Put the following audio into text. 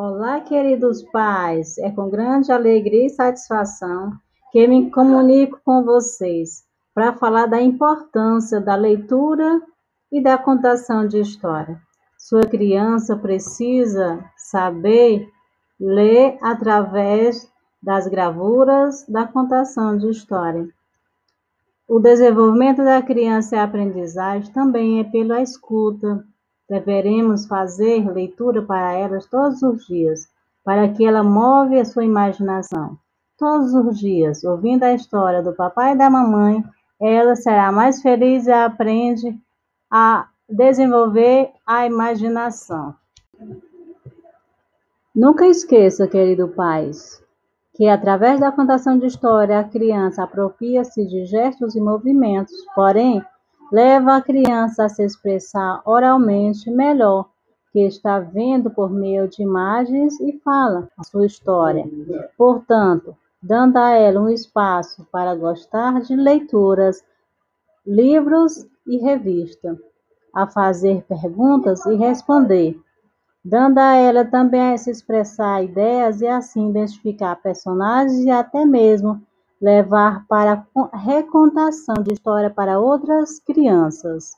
Olá, queridos pais! É com grande alegria e satisfação que me comunico com vocês para falar da importância da leitura e da contação de história. Sua criança precisa saber ler através das gravuras da contação de história. O desenvolvimento da criança e a aprendizagem também é pela escuta, Deveremos fazer leitura para elas todos os dias, para que ela move a sua imaginação. Todos os dias, ouvindo a história do papai e da mamãe, ela será mais feliz e aprende a desenvolver a imaginação. Nunca esqueça, querido pai, que através da contação de história a criança apropria-se de gestos e movimentos, porém leva a criança a se expressar oralmente melhor, que está vendo por meio de imagens e fala a sua história. Portanto, dando a ela um espaço para gostar de leituras, livros e revista, a fazer perguntas e responder, dando a ela também a se expressar ideias e assim identificar personagens e até mesmo levar para a recontação de história para outras crianças